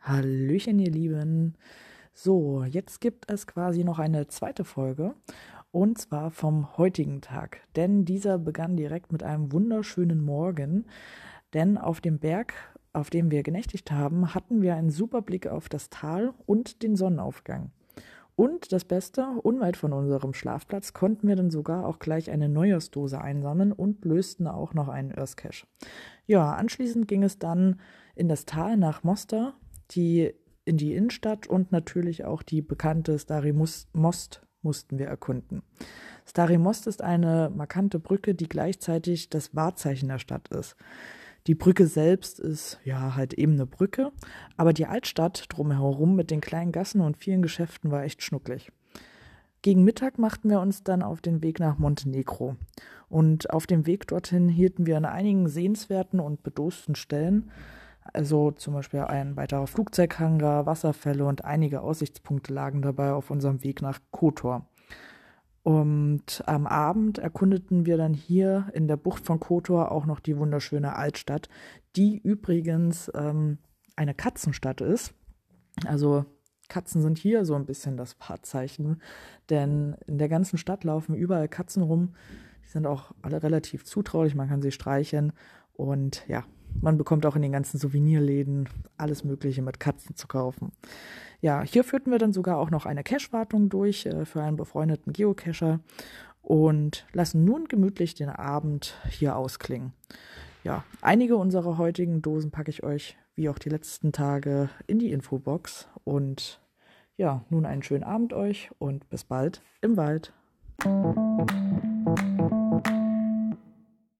Hallöchen, ihr Lieben. So, jetzt gibt es quasi noch eine zweite Folge und zwar vom heutigen Tag, denn dieser begann direkt mit einem wunderschönen Morgen, denn auf dem Berg, auf dem wir genächtigt haben, hatten wir einen super Blick auf das Tal und den Sonnenaufgang. Und das Beste, unweit von unserem Schlafplatz konnten wir dann sogar auch gleich eine Neujahrsdose einsammeln und lösten auch noch einen Earthcache. Ja, anschließend ging es dann in das Tal nach Mostar, die in die Innenstadt und natürlich auch die bekannte Stari Most mussten wir erkunden. Stari Most ist eine markante Brücke, die gleichzeitig das Wahrzeichen der Stadt ist. Die Brücke selbst ist ja halt eben eine Brücke, aber die Altstadt drumherum mit den kleinen Gassen und vielen Geschäften war echt schnucklig. Gegen Mittag machten wir uns dann auf den Weg nach Montenegro. Und auf dem Weg dorthin hielten wir an einigen sehenswerten und bedosten Stellen also zum Beispiel ein weiterer Flugzeughangar, Wasserfälle und einige Aussichtspunkte lagen dabei auf unserem Weg nach Kotor. Und am Abend erkundeten wir dann hier in der Bucht von Kotor auch noch die wunderschöne Altstadt, die übrigens ähm, eine Katzenstadt ist. Also Katzen sind hier so ein bisschen das Wahrzeichen, denn in der ganzen Stadt laufen überall Katzen rum. Die sind auch alle relativ zutraulich, man kann sie streicheln und ja, man bekommt auch in den ganzen Souvenirläden alles Mögliche mit Katzen zu kaufen. Ja, hier führten wir dann sogar auch noch eine Cache-Wartung durch äh, für einen befreundeten Geocacher und lassen nun gemütlich den Abend hier ausklingen. Ja, einige unserer heutigen Dosen packe ich euch, wie auch die letzten Tage, in die Infobox. Und ja, nun einen schönen Abend euch und bis bald im Wald.